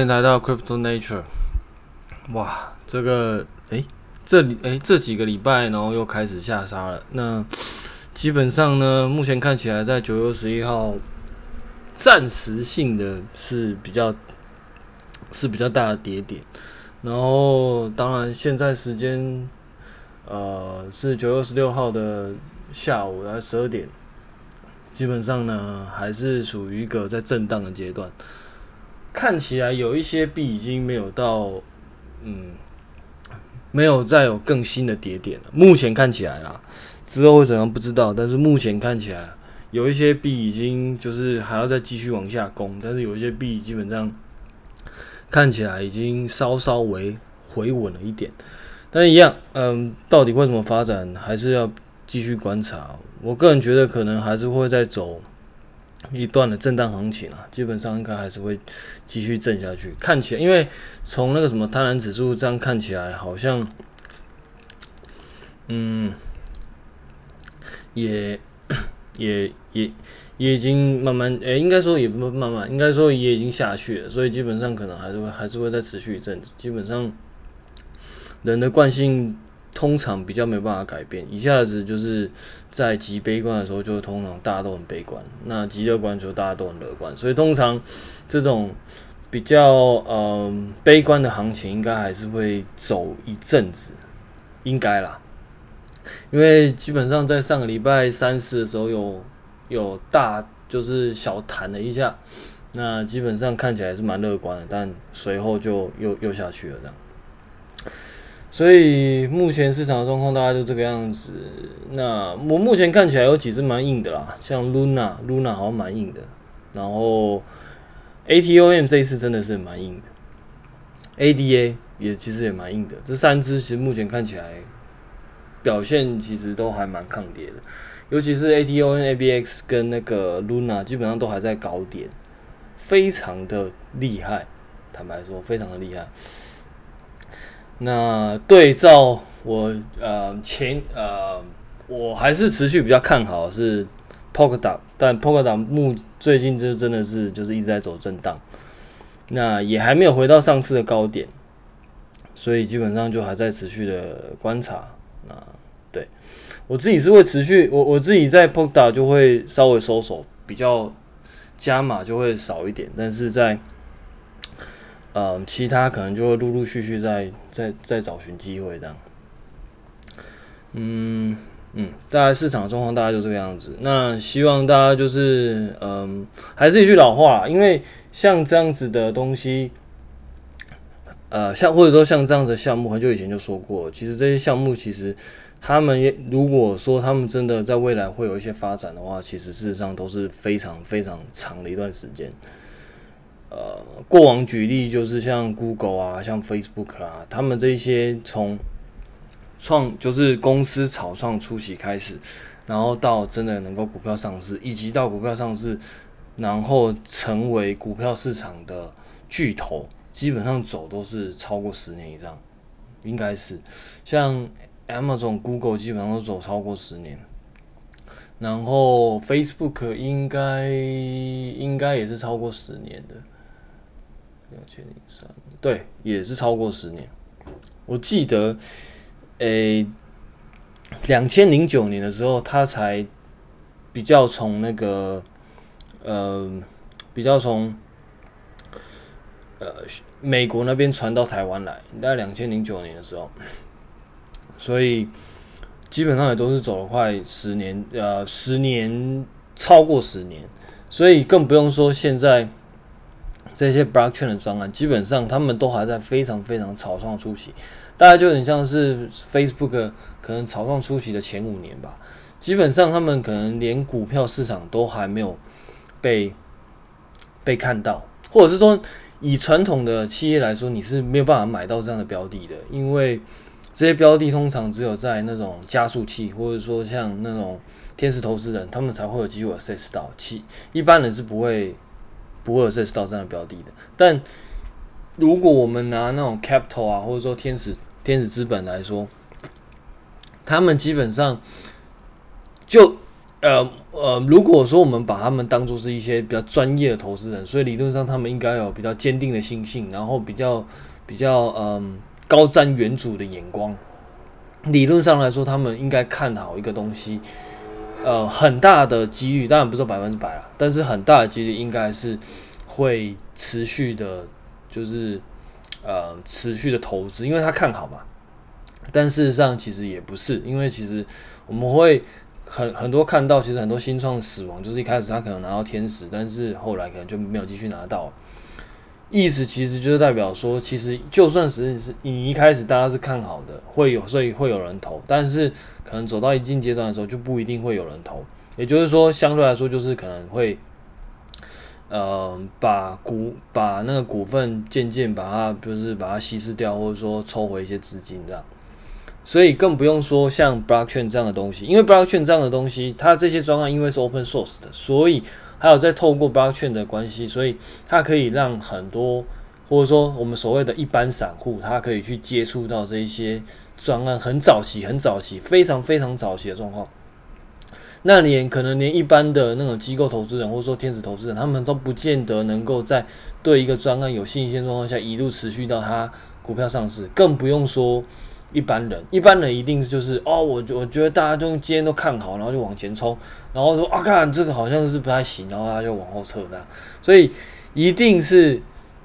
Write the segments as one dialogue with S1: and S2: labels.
S1: 欢迎来到 Crypto Nature。哇，这个诶，这里诶，这几个礼拜，然后又开始下杀了。那基本上呢，目前看起来在九月十一号，暂时性的是比较是比较大的跌点。然后，当然现在时间呃是九月十六号的下午来十二点，基本上呢还是属于一个在震荡的阶段。看起来有一些币已经没有到，嗯，没有再有更新的跌点了。目前看起来啦，之后会怎样不知道。但是目前看起来，有一些币已经就是还要再继续往下攻，但是有一些币基本上看起来已经稍稍微回稳了一点。但一样，嗯，到底会怎么发展，还是要继续观察。我个人觉得可能还是会再走。一段的震荡行情啊，基本上应该还是会继续震下去。看起来，因为从那个什么贪婪指数这样看起来，好像，嗯，也也也也已经慢慢，哎、应该说也不慢慢，应该说也已经下去了。所以基本上可能还是会还是会再持续一阵子。基本上人的惯性。通常比较没办法改变，一下子就是在极悲观的时候，就通常大家都很悲观；那极乐观的时候，大家都很乐观。所以通常这种比较嗯、悲观的行情，应该还是会走一阵子，应该啦。因为基本上在上个礼拜三四的时候有有大就是小弹了一下，那基本上看起来是蛮乐观的，但随后就又又下去了这样。所以目前市场的状况大概就这个样子。那我目前看起来有几只蛮硬的啦，像 Luna，Luna 好像蛮硬的。然后 ATOM 这一次真的是蛮硬的，ADA 也其实也蛮硬的。这三只其实目前看起来表现其实都还蛮抗跌的，尤其是 ATOM、ABX 跟那个 Luna 基本上都还在高点，非常的厉害。坦白说，非常的厉害。那对照我呃前呃，我还是持续比较看好是 p o k a d o t 但 p o k a d o t 目最近就真的是就是一直在走震荡，那也还没有回到上次的高点，所以基本上就还在持续的观察。那对我自己是会持续，我我自己在 p o k a d o t 就会稍微收手，比较加码就会少一点，但是在呃，其他可能就会陆陆续续在在在找寻机会这样。嗯嗯，大概市场状况大概就这个样子。那希望大家就是嗯，还是一句老话，因为像这样子的东西，呃，像或者说像这样子的项目，很久以前就说过，其实这些项目其实他们也如果说他们真的在未来会有一些发展的话，其实事实上都是非常非常长的一段时间。呃，过往举例就是像 Google 啊，像 Facebook 啊，他们这些从创就是公司草创初期开始，然后到真的能够股票上市，以及到股票上市，然后成为股票市场的巨头，基本上走都是超过十年以上，应该是像 Amazon、Google 基本上都走超过十年，然后 Facebook 应该应该也是超过十年的。两千零三，对，也是超过十年。我记得，诶、欸，两千零九年的时候，他才比较从那个，呃，比较从呃美国那边传到台湾来，大概两千零九年的时候，所以基本上也都是走了快十年，呃，十年超过十年，所以更不用说现在。这些 blockchain 的专案，基本上他们都还在非常非常草创初期，大概就很像是 Facebook 可能草创初期的前五年吧。基本上他们可能连股票市场都还没有被被看到，或者是说以传统的企业来说，你是没有办法买到这样的标的的，因为这些标的通常只有在那种加速器，或者说像那种天使投资人，他们才会有机会 access 到，其一般人是不会。不会有涉及到这样的标的的，但如果我们拿那种 capital 啊，或者说天使天使资本来说，他们基本上就呃呃，如果说我们把他们当做是一些比较专业的投资人，所以理论上他们应该有比较坚定的信心，然后比较比较嗯、高瞻远瞩的眼光。理论上来说，他们应该看好一个东西，呃，很大的几率，当然不是百分之百啊，但是很大的几率应该是会持续的，就是呃持续的投资，因为他看好嘛。但事实上其实也不是，因为其实我们会。很很多看到，其实很多新创死亡，就是一开始他可能拿到天使，但是后来可能就没有继续拿到。意思其实就是代表说，其实就算是是你一开始大家是看好的，会有所以会有人投，但是可能走到一定阶段的时候，就不一定会有人投。也就是说，相对来说，就是可能会，呃，把股把那个股份渐渐把它就是把它稀释掉，或者说抽回一些资金这样。所以更不用说像 Blockchain 这样的东西，因为 Blockchain 这样的东西，它这些专案因为是 Open Source 的，所以还有在透过 Blockchain 的关系，所以它可以让很多或者说我们所谓的一般散户，他可以去接触到这一些专案很早期、很早期、非常非常早期的状况。那连可能连一般的那种机构投资人或者说天使投资人，他们都不见得能够在对一个专案有信心状况下一路持续到它股票上市，更不用说。一般人，一般人一定就是哦，我我觉得大家就今天都看好，然后就往前冲，然后说啊，看这个好像是不太行，然后他就往后撤的，所以一定是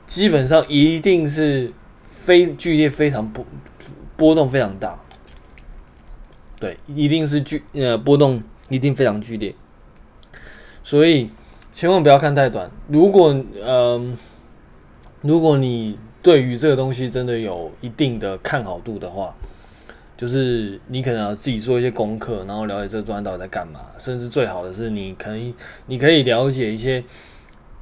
S1: 基本上一定是非剧烈非常波波动非常大，对，一定是剧呃波动一定非常剧烈，所以千万不要看太短。如果嗯、呃，如果你对于这个东西真的有一定的看好度的话，就是你可能要自己做一些功课，然后了解这个专案到底在干嘛。甚至最好的是，你可以你可以了解一些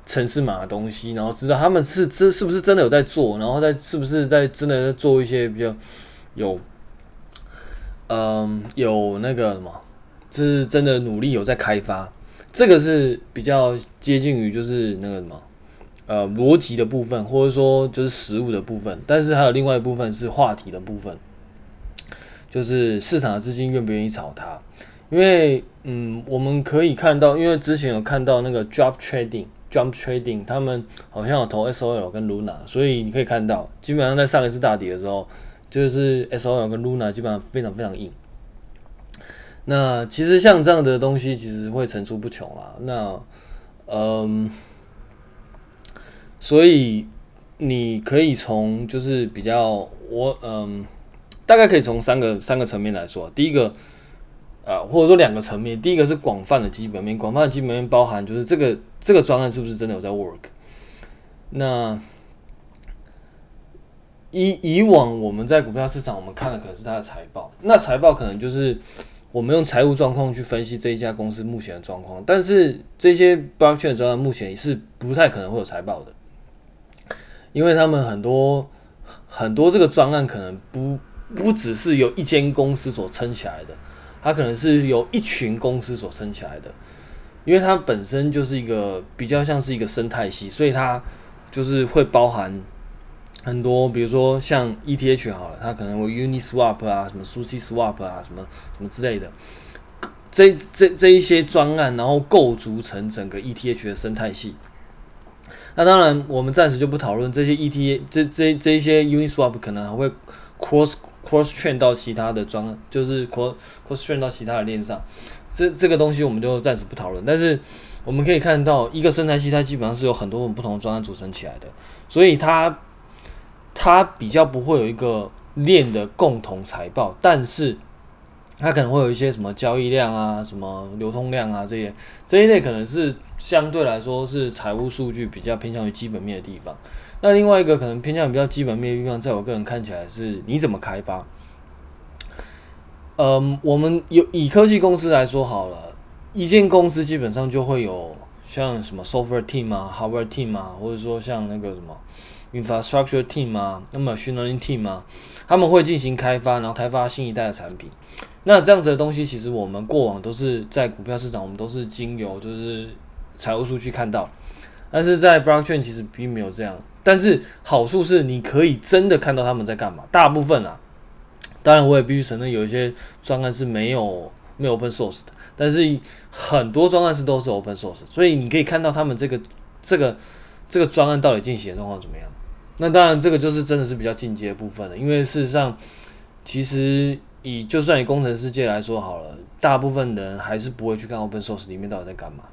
S1: 程式码的东西，然后知道他们是这是不是真的有在做，然后在是不是在真的在做一些比较有嗯有那个什么，就是真的努力有在开发。这个是比较接近于就是那个什么。呃，逻辑的部分，或者说就是实物的部分，但是还有另外一部分是话题的部分，就是市场的资金愿不愿意炒它。因为，嗯，我们可以看到，因为之前有看到那个 Jump Trading，Jump Trading，他们好像有投 SOL 跟 Luna，所以你可以看到，基本上在上一次大跌的时候，就是 SOL 跟 Luna 基本上非常非常硬。那其实像这样的东西，其实会层出不穷啊。那，嗯。所以你可以从就是比较我嗯，大概可以从三个三个层面来说。第一个，呃，或者说两个层面。第一个是广泛的基本面，广泛的基本面包含就是这个这个专案是不是真的有在 work。那以以往我们在股票市场，我们看的可能是它的财报。那财报可能就是我们用财务状况去分析这一家公司目前的状况。但是这些 blockchain 专案目前是不太可能会有财报的。因为他们很多很多这个专案可能不不只是由一间公司所撑起来的，它可能是由一群公司所撑起来的，因为它本身就是一个比较像是一个生态系，所以它就是会包含很多，比如说像 ETH 好了，它可能有 Uniswap 啊，什么 SushiSwap 啊，什么什么之类的，这这这一些专案，然后构筑成整个 ETH 的生态系。那当然，我们暂时就不讨论这些 E T A，这这这一些 Uniswap 可能还会 cross cross train 到其他的专，就是 cross cross train 到其他的链上。这这个东西我们就暂时不讨论。但是我们可以看到，一个生态系它基本上是有很多种不同的专案组成起来的，所以它它比较不会有一个链的共同财报，但是它可能会有一些什么交易量啊、什么流通量啊这些这一类可能是。相对来说是财务数据比较偏向于基本面的地方，那另外一个可能偏向比较基本面的地方，在我个人看起来是你怎么开发。嗯，我们有以科技公司来说好了，一间公司基本上就会有像什么 software team 啊、hardware team 啊，或者说像那个什么 infrastructure team 啊，那么 engineering team 啊，他们会进行开发，然后开发新一代的产品。那这样子的东西，其实我们过往都是在股票市场，我们都是经由就是。财务数据看到，但是在 blockchain 其实并没有这样。但是好处是你可以真的看到他们在干嘛。大部分啊，当然我也必须承认，有一些专案是没有没有 open source 的，但是很多专案是都是 open source，所以你可以看到他们这个这个这个专案到底进行的状况怎么样。那当然，这个就是真的是比较进阶的部分了，因为事实上，其实以就算以工程世界来说好了，大部分人还是不会去看 open source 里面到底在干嘛。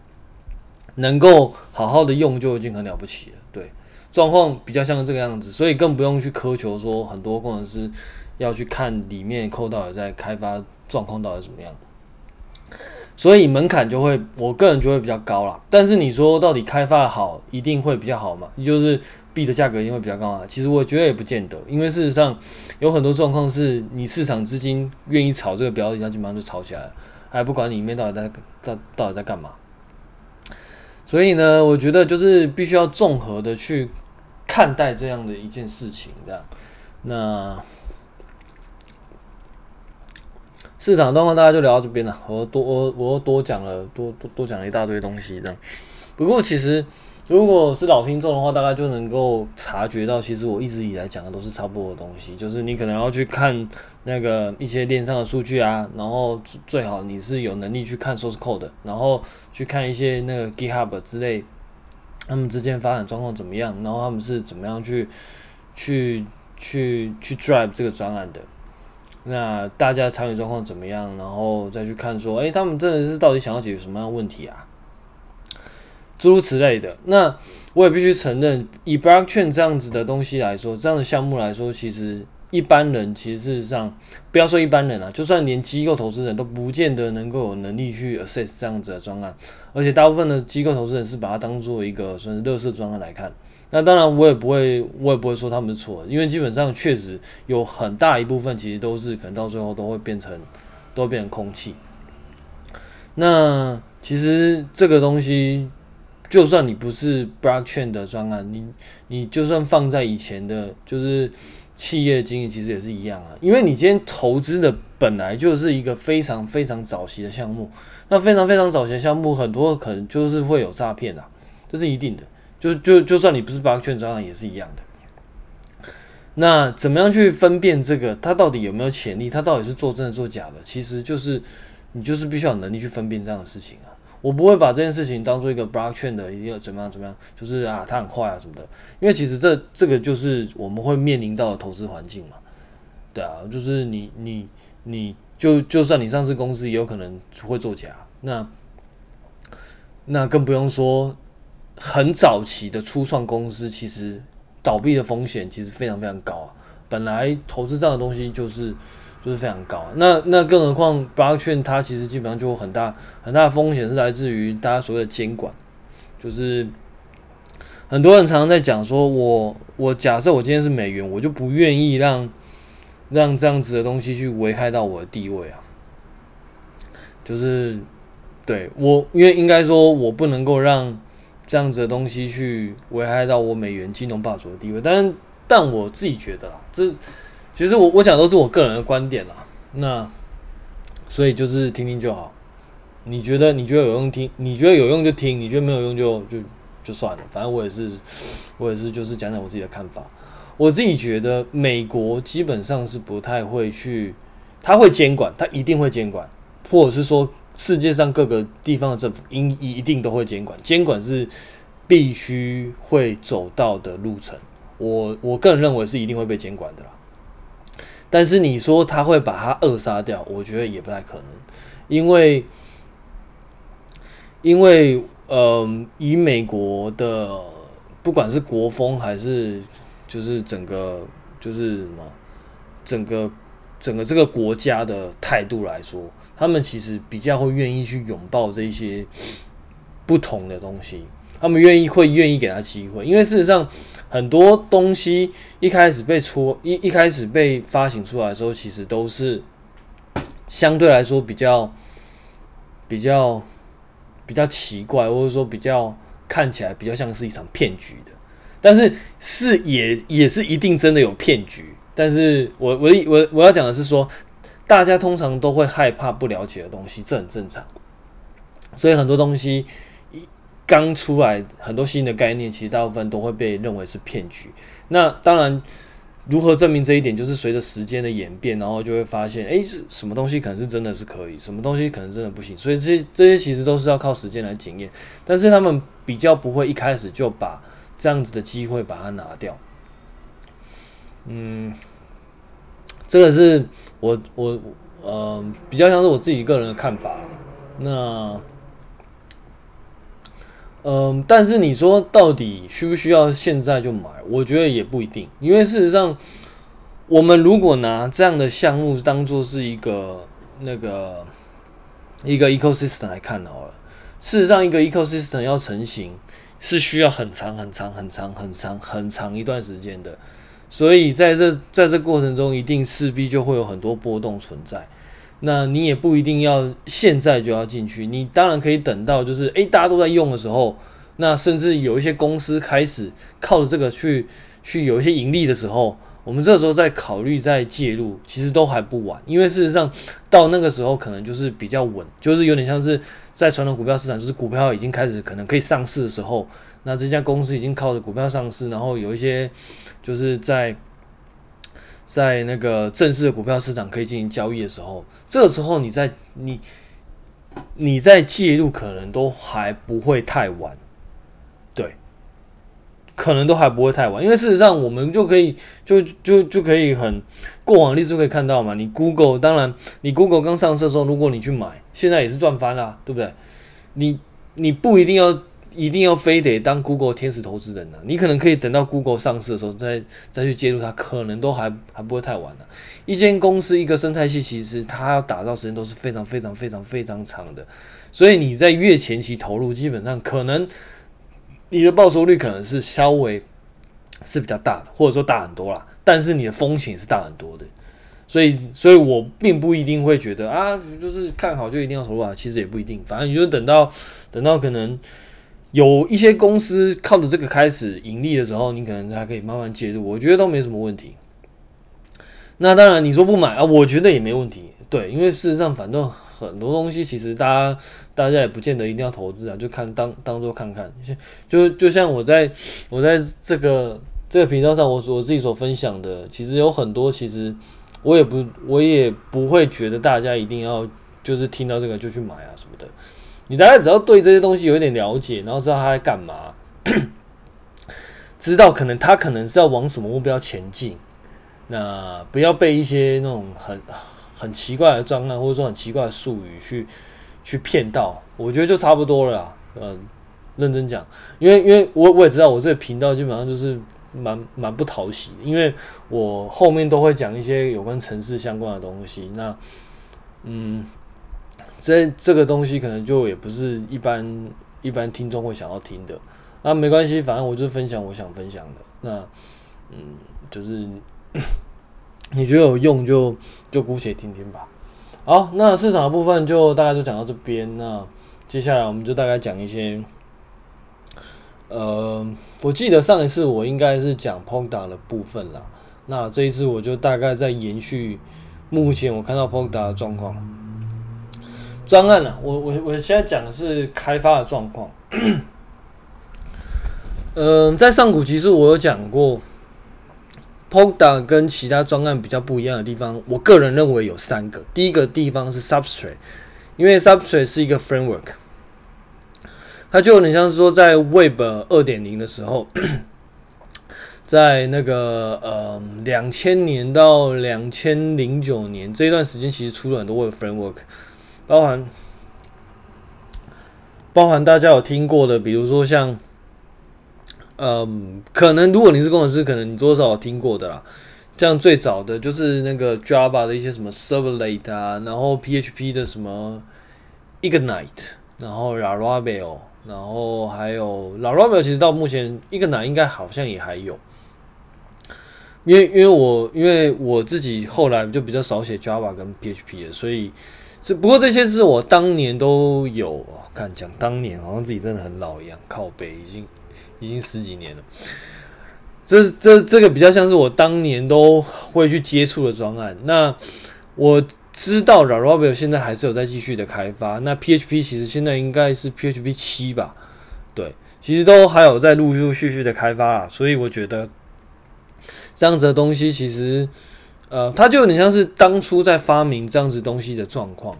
S1: 能够好好的用就已经很了不起了，对，状况比较像这个样子，所以更不用去苛求说很多工程师要去看里面扣到底在开发状况到底怎么样，所以门槛就会，我个人就会比较高啦。但是你说到底开发好一定会比较好嘛？就是币的价格一定会比较高啊？其实我觉得也不见得，因为事实上有很多状况是你市场资金愿意炒这个标的，它基本上就炒起来了，还不管里面到底在到到底在干嘛。所以呢，我觉得就是必须要综合的去看待这样的一件事情，这样。那市场状况大家就聊到这边了。我多我我多讲了多多多讲了一大堆东西，这样。不过其实。如果是老听众的话，大概就能够察觉到，其实我一直以来讲的都是差不多的东西，就是你可能要去看那个一些链上的数据啊，然后最好你是有能力去看 source code，然后去看一些那个 GitHub 之类，他们之间发展状况怎么样，然后他们是怎么样去去去去 drive 这个专案的，那大家参与状况怎么样，然后再去看说，诶，他们真的是到底想要解决什么样的问题啊？诸如此类的，那我也必须承认，以 blockchain 这样子的东西来说，这样的项目来说，其实一般人其实事实上，不要说一般人啊，就算连机构投资人都不见得能够有能力去 assess 这样子的专案，而且大部分的机构投资人是把它当做一个算是乐色专案来看。那当然，我也不会，我也不会说他们是错，因为基本上确实有很大一部分其实都是可能到最后都会变成，都变成空气。那其实这个东西。就算你不是 blockchain 的专案，你你就算放在以前的，就是企业经营，其实也是一样啊。因为你今天投资的本来就是一个非常非常早期的项目，那非常非常早期的项目，很多可能就是会有诈骗啊，这是一定的。就就就算你不是 blockchain 专案，也是一样的。那怎么样去分辨这个，它到底有没有潜力？它到底是做真的做假的？其实就是你就是必须要有能力去分辨这样的事情啊。我不会把这件事情当做一个 blockchain 的一个怎么样怎么样，就是啊，它很坏啊什么的，因为其实这这个就是我们会面临到的投资环境嘛，对啊，就是你你你就就算你上市公司也有可能会作假，那那更不用说很早期的初创公司，其实倒闭的风险其实非常非常高啊，本来投资这样的东西就是。就是非常高，那那更何况八券它其实基本上就有很大很大的风险是来自于大家所谓的监管，就是很多人常常在讲说我，我我假设我今天是美元，我就不愿意让让这样子的东西去危害到我的地位啊，就是对我，因为应该说我不能够让这样子的东西去危害到我美元金融霸主的地位，但但我自己觉得啦，这。其实我我讲都是我个人的观点啦，那所以就是听听就好。你觉得你觉得有用听，你觉得有用就听，你觉得没有用就就就算了。反正我也是我也是就是讲讲我自己的看法。我自己觉得美国基本上是不太会去，他会监管，他一定会监管，或者是说世界上各个地方的政府应一定都会监管，监管是必须会走到的路程。我我个人认为是一定会被监管的啦。但是你说他会把它扼杀掉，我觉得也不太可能，因为，因为，嗯、以美国的不管是国风还是就是整个就是什么，整个整个这个国家的态度来说，他们其实比较会愿意去拥抱这些不同的东西，他们愿意会愿意给他机会，因为事实上。很多东西一开始被出一一开始被发行出来的时候，其实都是相对来说比较比较比较奇怪，或者说比较看起来比较像是一场骗局的。但是是也也是一定真的有骗局。但是我我我我要讲的是说，大家通常都会害怕不了解的东西，这很正常。所以很多东西。刚出来很多新的概念，其实大部分都会被认为是骗局。那当然，如何证明这一点？就是随着时间的演变，然后就会发现，诶，是什么东西可能是真的是可以，什么东西可能真的不行。所以这些这些其实都是要靠时间来检验。但是他们比较不会一开始就把这样子的机会把它拿掉。嗯，这个是我我呃比较像是我自己个人的看法。那。嗯，但是你说到底需不需要现在就买？我觉得也不一定，因为事实上，我们如果拿这样的项目当做是一个那个一个 ecosystem 来看好了，事实上一个 ecosystem 要成型是需要很长很长很长很长很长一段时间的，所以在这在这过程中，一定势必就会有很多波动存在。那你也不一定要现在就要进去，你当然可以等到就是诶，大家都在用的时候，那甚至有一些公司开始靠着这个去去有一些盈利的时候，我们这时候再考虑再介入，其实都还不晚，因为事实上到那个时候可能就是比较稳，就是有点像是在传统股票市场，就是股票已经开始可能可以上市的时候，那这家公司已经靠着股票上市，然后有一些就是在。在那个正式的股票市场可以进行交易的时候，这个时候你在你你在介入可能都还不会太晚，对，可能都还不会太晚，因为事实上我们就可以就就就可以很过往历史就可以看到嘛。你 Google 当然你 Google 刚上市的时候，如果你去买，现在也是赚翻了，对不对？你你不一定要。一定要非得当 Google 天使投资人呢、你可能可以等到 Google 上市的时候再再去介入它，可能都还还不会太晚呢、一间公司一个生态系，其实它要打造时间都是非常非常非常非常长的，所以你在越前期投入，基本上可能你的报酬率可能是稍微是比较大的，或者说大很多啦，但是你的风险是大很多的。所以，所以我并不一定会觉得啊，就是看好就一定要投入啊，其实也不一定，反正你就等到等到可能。有一些公司靠着这个开始盈利的时候，你可能还可以慢慢介入，我觉得都没什么问题。那当然，你说不买啊，我觉得也没问题。对，因为事实上，反正很多东西其实大家大家也不见得一定要投资啊，就看当当做看看。就就像我在我在这个这个频道上，我我自己所分享的，其实有很多，其实我也不我也不会觉得大家一定要就是听到这个就去买啊什么的。你大概只要对这些东西有一点了解，然后知道他在干嘛，知道可能他可能是要往什么目标前进，那不要被一些那种很很奇怪的专案或者说很奇怪的术语去去骗到，我觉得就差不多了啦。嗯，认真讲，因为因为我我也知道我这个频道基本上就是蛮蛮不讨喜，因为我后面都会讲一些有关城市相关的东西，那嗯。这这个东西可能就也不是一般一般听众会想要听的，那没关系，反正我就分享我想分享的。那嗯，就是 你觉得有用就就姑且听听吧。好，那市场的部分就大概就讲到这边。那接下来我们就大概讲一些，呃，我记得上一次我应该是讲 polka 的部分啦。那这一次我就大概在延续目前我看到 polka 的状况。专案了，我我我现在讲的是开发的状况。嗯，在上古其实我有讲过 polka 跟其他专案比较不一样的地方，我个人认为有三个。第一个地方是 Substrate，因为 Substrate 是一个 framework，它就有点像是说在 Web 二点零的时候，在那个呃两千年到两千零九年这段时间，其实出了很多 Web framework。包含，包含大家有听过的，比如说像，嗯，可能如果你是工程师，可能你多少有听过的啦。像最早的就是那个 Java 的一些什么 Servlet 啊，然后 PHP 的什么 Ignite，然后 Laravel，然后还有 Laravel，其实到目前 Ignite 应该好像也还有。因为因为我因为我自己后来就比较少写 Java 跟 PHP 的，所以。只不过这些是我当年都有，看讲当年好像自己真的很老一样，靠北已经已经十几年了。这这这个比较像是我当年都会去接触的专案。那我知道 Laravel 现在还是有在继续的开发。那 PHP 其实现在应该是 PHP 七吧？对，其实都还有在陆陆续续的开发啦。所以我觉得。这样子的东西，其实呃，它就有点像是当初在发明这样子东西的状况。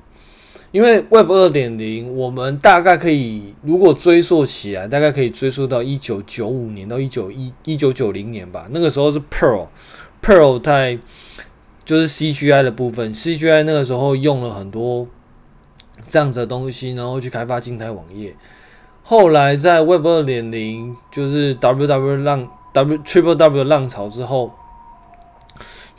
S1: 因为 Web 二点零，我们大概可以如果追溯起来，大概可以追溯到一九九五年到一九一一九九零年吧。那个时候是 Pearl，Pearl 在就是 CGI 的部分，CGI 那个时候用了很多这样子的东西，然后去开发静态网页。后来在 Web 二点零，就是 WW 浪 W Triple W 浪潮之后，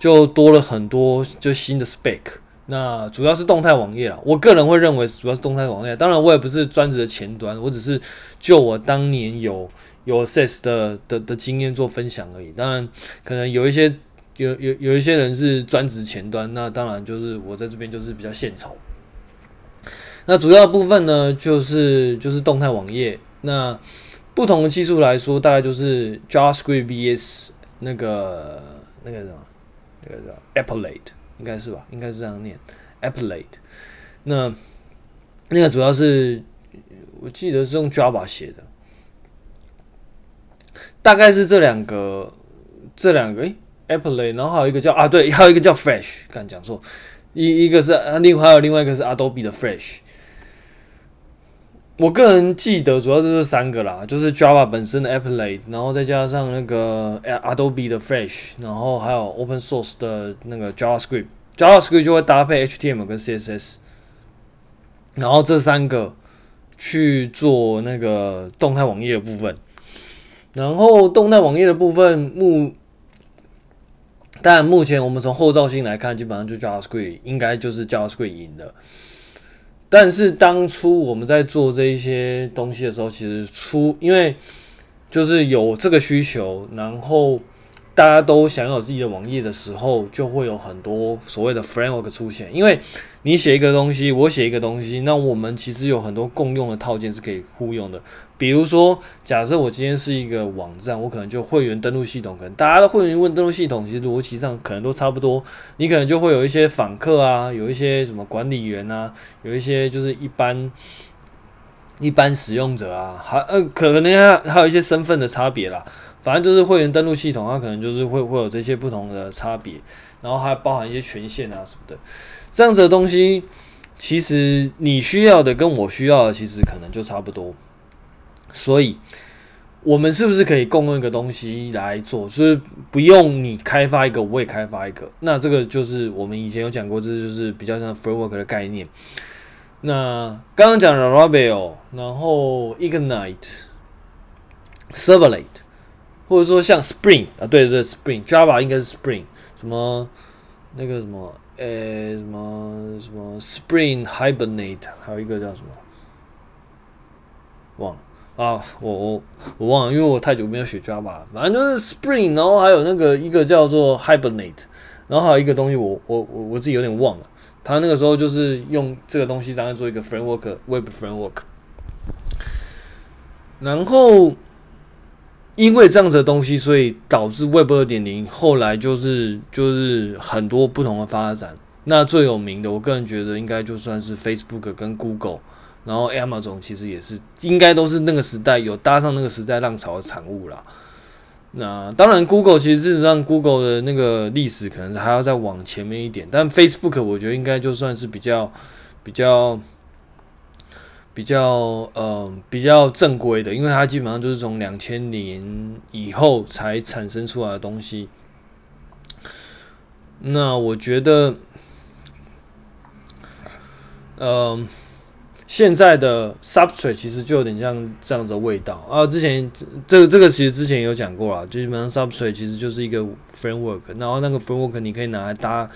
S1: 就多了很多就新的 spec。那主要是动态网页啦，我个人会认为主要是动态网页。当然，我也不是专职的前端，我只是就我当年有有 access 的的的经验做分享而已。当然，可能有一些有有有一些人是专职前端，那当然就是我在这边就是比较献丑。那主要部分呢，就是就是动态网页。那不同的技术来说，大概就是 JavaScript vs 那个那个什么那个叫 Applet。应该是吧，应该是这样念，Applet。那那个主要是我记得是用 Java 写的，大概是这两个，这两个诶 Applet，然后还有一个叫啊，对，还有一个叫 Flash，刚讲错，一一个是另外还有另外一个是 Adobe 的 Flash。我个人记得主要是这三个啦，就是 Java 本身的 Applet，然后再加上那个 Adobe 的 Flash，然后还有 Open Source 的那个 JavaScript，JavaScript 就会搭配 HTML 跟 CSS，然后这三个去做那个动态网页的部分，然后动态网页的部分目，但目前我们从后照性来看，基本上就 JavaScript 应该就是 JavaScript 赢的。但是当初我们在做这一些东西的时候，其实出因为就是有这个需求，然后大家都想要有自己的网页的时候，就会有很多所谓的 framework 出现，因为。你写一个东西，我写一个东西，那我们其实有很多共用的套件是可以互用的。比如说，假设我今天是一个网站，我可能就会员登录系统，可能大家的会员问登录系统，其实逻辑上可能都差不多。你可能就会有一些访客啊，有一些什么管理员啊，有一些就是一般一般使用者啊，还呃可能还还有一些身份的差别啦。反正就是会员登录系统，它可能就是会会有这些不同的差别，然后还包含一些权限啊什么的。这样子的东西，其实你需要的跟我需要的，其实可能就差不多。所以，我们是不是可以共用一个东西来做？就是不用你开发一个，我也开发一个。那这个就是我们以前有讲过，这就是比较像 framework 的概念。那刚刚讲的 Laravel，然后 Ignite、Servlet，或者说像 Spring 啊，对对对，Spring，Java 应该是 Spring，什么那个什么。呃、什么什么 Spring Hibernate，还有一个叫什么，忘了啊，我我我忘了，因为我太久没有学 Java，反正就是 Spring，然后还有那个一个叫做 Hibernate，然后还有一个东西我我我我自己有点忘了，他那个时候就是用这个东西当做做一个 framework，Web framework，然后。因为这样子的东西，所以导致 Web 二点零后来就是就是很多不同的发展。那最有名的，我个人觉得应该就算是 Facebook 跟 Google，然后 Amazon 其实也是应该都是那个时代有搭上那个时代浪潮的产物啦。那当然，Google 其实是让 Google 的那个历史可能还要再往前面一点，但 Facebook 我觉得应该就算是比较比较。比较呃比较正规的，因为它基本上就是从两千年以后才产生出来的东西。那我觉得，呃，现在的 Substrate 其实就有点像这样子的味道啊。之前这个这个其实之前有讲过了，基本上 Substrate 其实就是一个 framework，然后那个 framework 你可以拿来搭。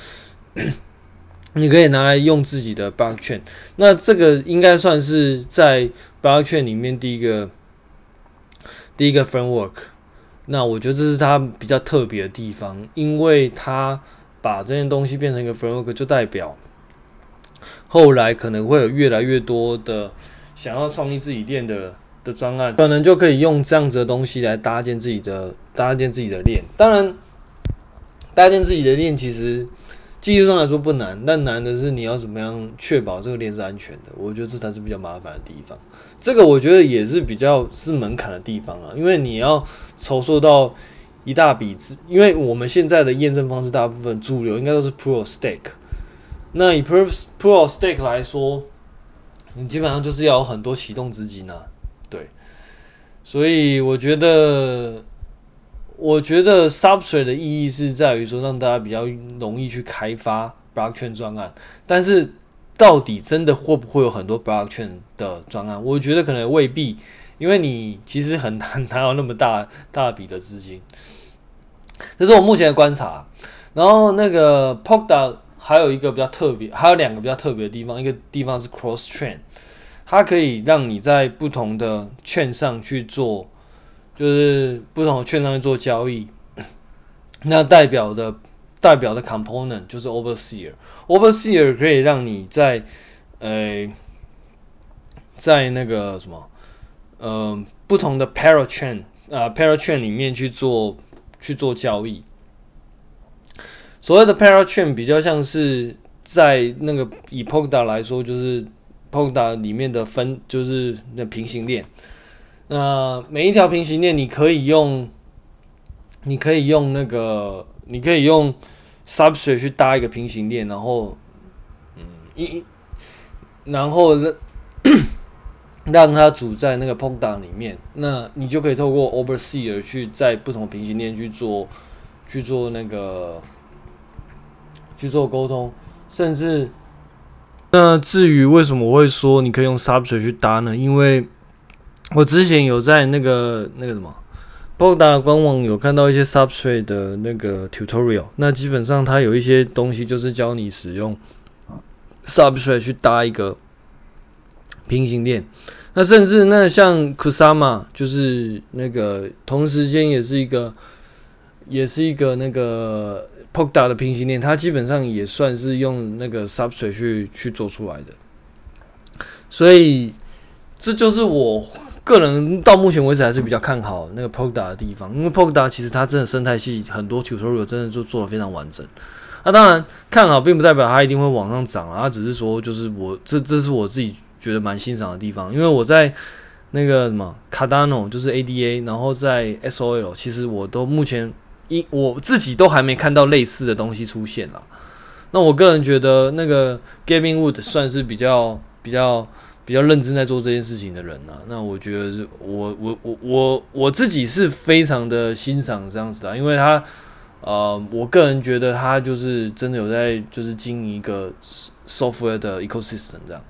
S1: 你可以拿来用自己的 blockchain，那这个应该算是在 blockchain 里面第一个第一个 framework。那我觉得这是它比较特别的地方，因为它把这件东西变成一个 framework，就代表后来可能会有越来越多的想要创立自己链的的专案，可能就可以用这样子的东西来搭建自己的搭建自己的链。当然，搭建自己的链其实。技术上来说不难，但难的是你要怎么样确保这个链是安全的。我觉得这才是比较麻烦的地方。这个我觉得也是比较是门槛的地方啊，因为你要筹措到一大笔资，因为我们现在的验证方式大部分主流应该都是 Proof Stake。那以 Proof Proof Stake 来说，你基本上就是要有很多启动资金啊，对。所以我觉得，我觉得 Substrate 的意义是在于说，让大家比较容易去开发 Blockchain 专案。但是，到底真的会不会有很多 Blockchain 的专案？我觉得可能未必，因为你其实很难拿到那么大大笔的资金。这是我目前的观察。然后那个 Polkadot 还有一个比较特别，还有两个比较特别的地方。一个地方是 Cross Chain，它可以让你在不同的券上去做，就是不同的券商去做交易。那代表的代表的 Component 就是 Overseer，Overseer 可以让你在呃在那个什么呃不同的 Parachain 啊 Parachain 里面去做。去做交易，所谓的 Parachain 比较像是在那个以 polka 来说，就是 polka 里面的分，就是那平行链。那每一条平行链，你可以用，你可以用那个，你可以用 Substrate 去搭一个平行链，然后，嗯，一，然后 让它组在那个 Polkadot 里面，那你就可以透过 Overseer 去在不同平行链去做去做那个去做沟通，甚至那至于为什么我会说你可以用 Substrate 去搭呢？因为我之前有在那个那个什么 Polkadot 官网有看到一些 Substrate 的那个 Tutorial，那基本上它有一些东西就是教你使用 Substrate 去搭一个。平行链，那甚至那像 Kusama，就是那个同时间也是一个，也是一个那个 Polkadot 的平行链，它基本上也算是用那个 Substrate 去去做出来的。所以这就是我个人到目前为止还是比较看好那个 Pogda 的地方，因为 Pogda 其实它真的生态系很多 Tutorial 真的就做得非常完整。那当然看好并不代表它一定会往上涨啊，它只是说就是我这这是我自己。觉得蛮欣赏的地方，因为我在那个什么 Cardano 就是 ADA，然后在 SOL，其实我都目前一我自己都还没看到类似的东西出现啦。那我个人觉得那个 Gavin Wood 算是比较比较比较认真在做这件事情的人呐。那我觉得是我我我我我自己是非常的欣赏这样子的，因为他呃，我个人觉得他就是真的有在就是经营一个 software 的 ecosystem 这样。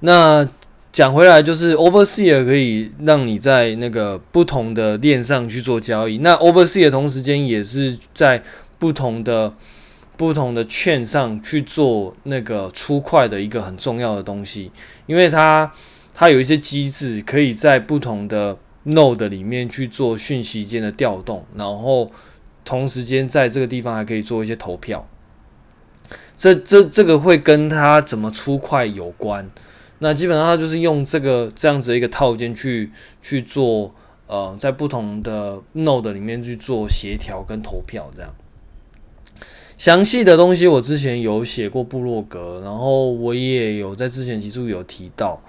S1: 那讲回来，就是 Overseer 可以让你在那个不同的链上去做交易。那 Overseer 同时间也是在不同的不同的券上去做那个出块的一个很重要的东西，因为它它有一些机制可以在不同的 Node 里面去做讯息间的调动，然后同时间在这个地方还可以做一些投票。这这这个会跟它怎么出块有关。那基本上它就是用这个这样子的一个套件去去做，呃，在不同的 node 里面去做协调跟投票这样。详细的东西我之前有写过部落格，然后我也有在之前集数有提到。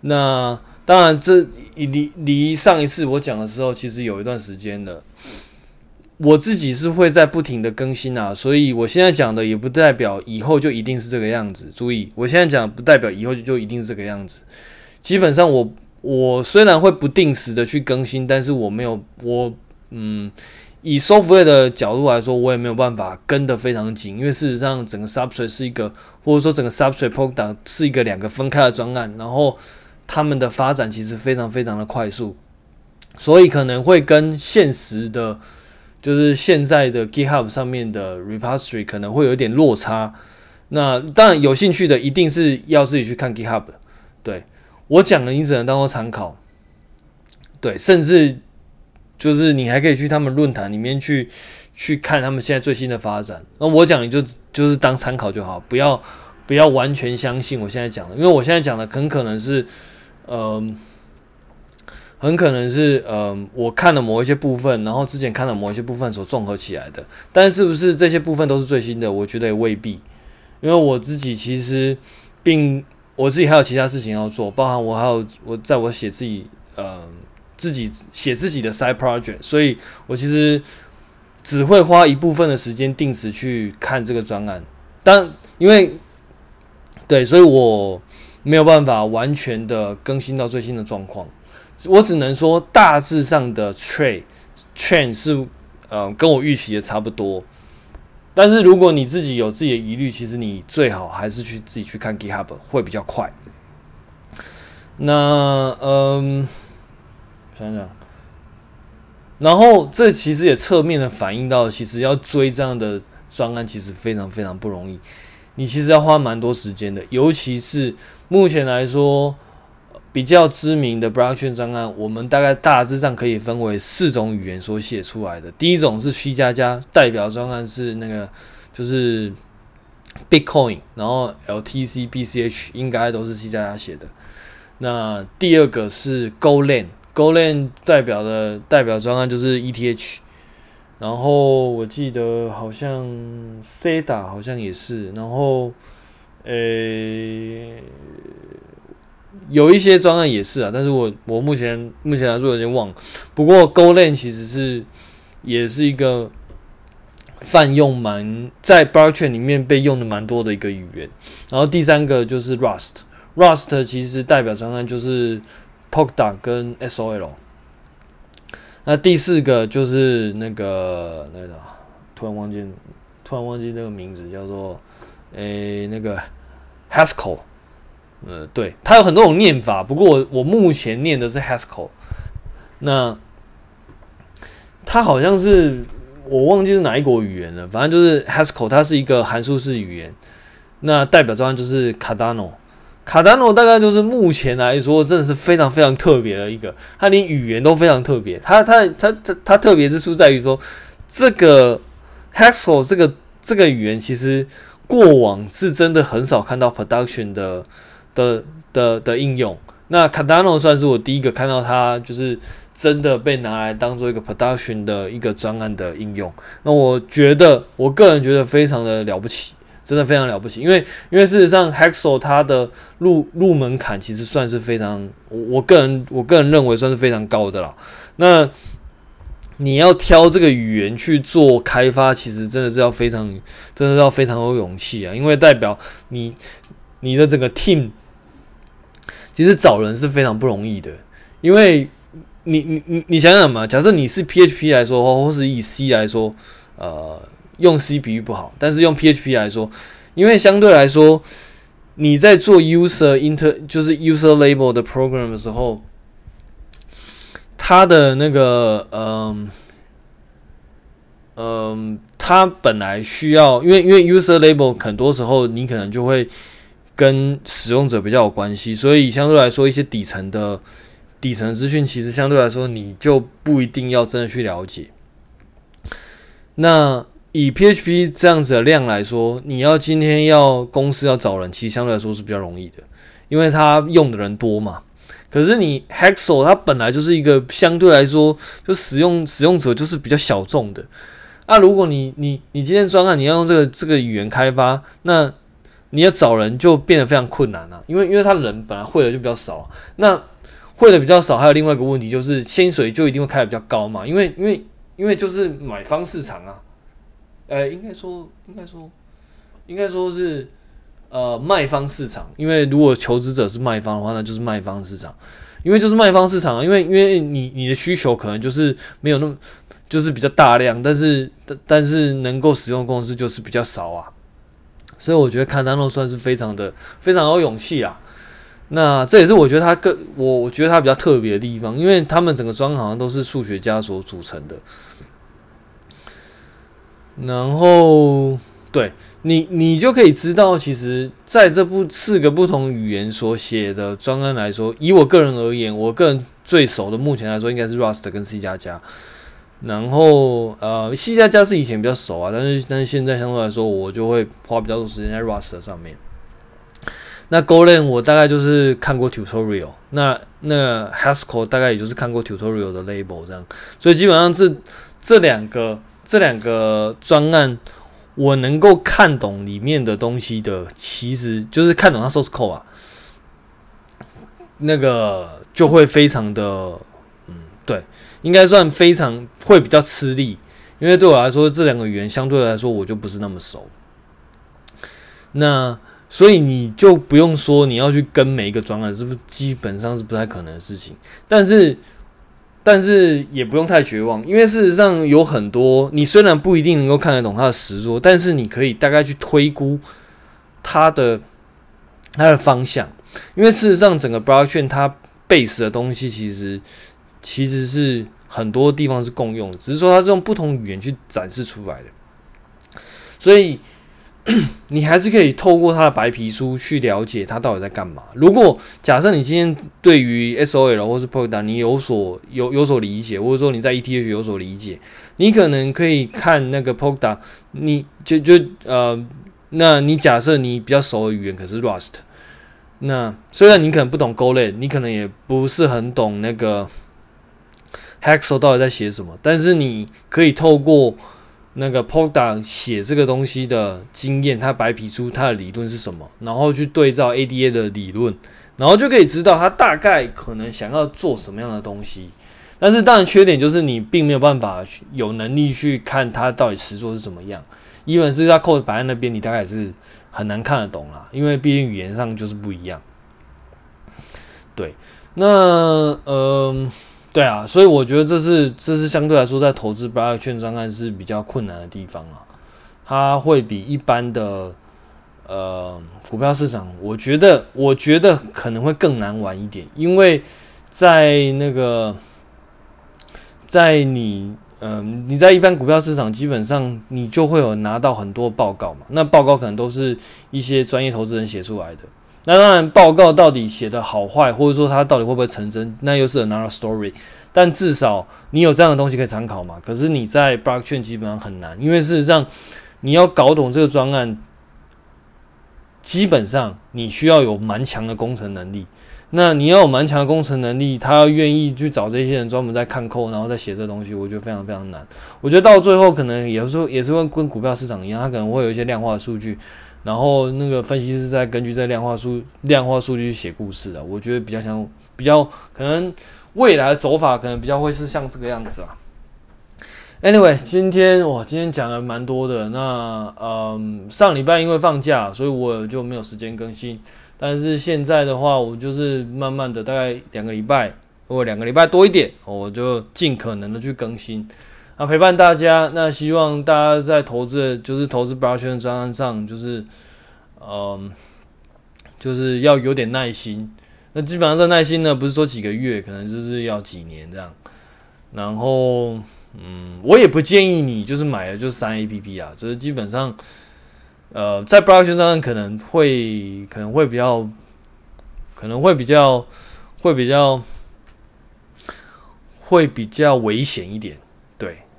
S1: 那当然这离离上一次我讲的时候，其实有一段时间了。我自己是会在不停的更新啊，所以我现在讲的也不代表以后就一定是这个样子。注意，我现在讲不代表以后就一定是这个样子。基本上，我我虽然会不定时的去更新，但是我没有我嗯，以 software 的角度来说，我也没有办法跟得非常紧，因为事实上整个 Substrate 是一个，或者说整个 Substrate Polkadot 是一个两个分开的专案，然后他们的发展其实非常非常的快速，所以可能会跟现实的。就是现在的 GitHub 上面的 repository 可能会有一点落差，那当然有兴趣的一定是要自己去看 GitHub 的。对，我讲的，你只能当做参考。对，甚至就是你还可以去他们论坛里面去去看他们现在最新的发展。那我讲你就就是当参考就好，不要不要完全相信我现在讲的，因为我现在讲的很可能是，嗯、很可能是，嗯、我看了某一些部分，然后之前看了某一些部分所综合起来的。但是不是这些部分都是最新的？我觉得也未必，因为我自己其实并我自己还有其他事情要做，包含我还有我在我写自己呃自己写自己的 side project，所以我其实只会花一部分的时间定时去看这个专案。但因为对，所以我没有办法完全的更新到最新的状况。我只能说大致上的 trade trend 是呃跟我预期的差不多。但是如果你自己有自己的疑虑，其实你最好还是去自己去看 GitHub 会比较快。那嗯，想想，然后这其实也侧面的反映到，其实要追这样的专案，其实非常非常不容易。你其实要花蛮多时间的，尤其是目前来说比较知名的 Blockchain 专案，我们大概大致上可以分为四种语言所写出来的。第一种是 C 加加，代表专案是那个就是 Bitcoin，然后 LTC、BCH 应该都是 C 加加写的。那第二个是 go lan Golan 代表的代表专案就是 ETH，然后我记得好像 Seda 好像也是，然后呃、有一些专案也是啊，但是我我目前目前来说有点忘，不过 Golan 其实是也是一个泛用蛮在 Blockchain 里面被用的蛮多的一个语言，然后第三个就是 Rust。Rust 其实代表专案就是 p o k d o n 跟 SOL。那第四个就是那个那个，突然忘记，突然忘记那个名字叫做，诶、那个 Haskell。呃，对，它有很多种念法，不过我我目前念的是 Haskell。那它好像是我忘记是哪一国语言了，反正就是 Haskell，它是一个函数式语言。那代表专案就是 Cardano。卡达诺大概就是目前来说，真的是非常非常特别的一个，它连语言都非常特别。它它它它它特别之处在于说，这个 Haskell 这个这个语言其实过往是真的很少看到 production 的的的的应用。那卡达诺算是我第一个看到它，就是真的被拿来当做一个 production 的一个专案的应用。那我觉得，我个人觉得非常的了不起。真的非常了不起，因为因为事实上，Hexo 它的入入门槛其实算是非常，我我个人我个人认为算是非常高的了。那你要挑这个语言去做开发，其实真的是要非常，真的是要非常有勇气啊，因为代表你你的整个 team 其实找人是非常不容易的，因为你你你你想想嘛，假设你是 PHP 来说，或是以 C 来说，呃。用 C 比喻不好，但是用 PHP 来说，因为相对来说，你在做 user inter 就是 user label 的 program 的时候，它的那个嗯嗯，它本来需要，因为因为 user label 很多时候你可能就会跟使用者比较有关系，所以相对来说，一些底层的底层资讯，其实相对来说你就不一定要真的去了解。那以 PHP 这样子的量来说，你要今天要公司要找人，其实相对来说是比较容易的，因为他用的人多嘛。可是你 Haskell 它本来就是一个相对来说就使用使用者就是比较小众的。啊，如果你你你今天专案你要用这个这个语言开发，那你要找人就变得非常困难了，因为因为他人本来会的就比较少，那会的比较少，还有另外一个问题就是薪水就一定会开的比较高嘛，因为因为因为就是买方市场啊。呃、应该说，应该说，应该说是，呃，卖方市场。因为如果求职者是卖方的话，那就是卖方市场。因为就是卖方市场啊，因为因为你你的需求可能就是没有那么，就是比较大量，但是但但是能够使用的公司就是比较少啊。所以我觉得卡丹诺算是非常的非常有勇气啊。那这也是我觉得他更我我觉得他比较特别的地方，因为他们整个专行都是数学家所组成的。然后，对你，你就可以知道，其实在这部四个不同语言所写的专案来说，以我个人而言，我个人最熟的，目前来说应该是 Rust 跟 C 加加。然后，呃，C 加加是以前比较熟啊，但是但是现在相对来说，我就会花比较多时间在 Rust 上面。那 Golang 我大概就是看过 tutorial，那那 Haskell 大概也就是看过 tutorial 的 label 这样，所以基本上这这两个。这两个专案，我能够看懂里面的东西的，其实就是看懂它 source code 啊，那个就会非常的，嗯，对，应该算非常会比较吃力，因为对我来说，这两个语言相对来说我就不是那么熟。那所以你就不用说你要去跟每一个专案，是不是基本上是不太可能的事情？但是，但是也不用太绝望，因为事实上有很多你虽然不一定能够看得懂它的实作，但是你可以大概去推估它的它的方向，因为事实上整个 blockchain 它 base 的东西其实其实是很多地方是共用的，只是说它是用不同语言去展示出来的，所以。你还是可以透过他的白皮书去了解他到底在干嘛。如果假设你今天对于 SOL 或是 Polkad，你有所有有所理解，或者说你在 ETH 有所理解，你可能可以看那个 Polkad，你就就呃，那你假设你比较熟的语言可是 Rust，那虽然你可能不懂 Golang，你可能也不是很懂那个 Haskell 到底在写什么，但是你可以透过那个 Polkadot 写这个东西的经验，他白皮书他的理论是什么，然后去对照 ADA 的理论，然后就可以知道他大概可能想要做什么样的东西。但是当然缺点就是你并没有办法有能力去看他到底实作是怎么样。因为是他 code 摆在那边，你大概是很难看得懂啦，因为毕竟语言上就是不一样。对，那嗯。对啊，所以我觉得这是这是相对来说在投资 Blockchain 专案是比较困难的地方啊，它会比一般的呃股票市场，我觉得我觉得可能会更难玩一点，因为在那个在你嗯、你在一般股票市场，基本上你就会有拿到很多报告嘛，那报告可能都是一些专业投资人写出来的。那当然，报告到底写的好坏，或者说它到底会不会成真，那又是 another story。但至少你有这样的东西可以参考嘛。可是你在 blockchain 基本上很难，因为事实上你要搞懂这个专案，基本上你需要有蛮强的工程能力。那你要有蛮强的工程能力，他要愿意去找这些人专门在看抠然后再写这东西，我觉得非常非常难。我觉得到最后可能也是也是会跟股票市场一样，它可能会有一些量化数据。然后那个分析师在根据这量化数量化数据写故事啊，我觉得比较像比较可能未来的走法可能比较会是像这个样子啊。Anyway，今天哇，今天讲了蛮多的。那嗯，上礼拜因为放假，所以我就没有时间更新。但是现在的话，我就是慢慢的，大概两个礼拜或两个礼拜多一点，我就尽可能的去更新。啊，陪伴大家。那希望大家在投资，就是投资 blockchain 专案上，就是，嗯，就是要有点耐心。那基本上这耐心呢，不是说几个月，可能就是要几年这样。然后，嗯，我也不建议你就是买了就删 APP 啊，只是基本上，呃，在 blockchain 上可能会可能会比较，可能会比较会比较会比较危险一点。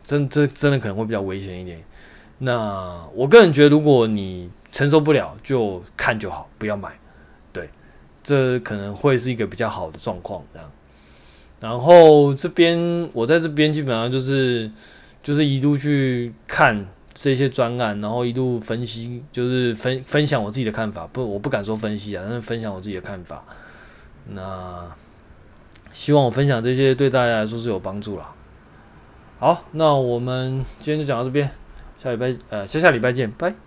S1: 真这真的可能会比较危险一点。那我个人觉得，如果你承受不了，就看就好，不要买。对，这可能会是一个比较好的状况。这样。然后这边我在这边基本上就是就是一路去看这些专案，然后一路分析，就是分分享我自己的看法。不，我不敢说分析啊，但是分享我自己的看法。那希望我分享这些对大家来说是有帮助啦。好，那我们今天就讲到这边，下礼拜呃，下下礼拜见，拜。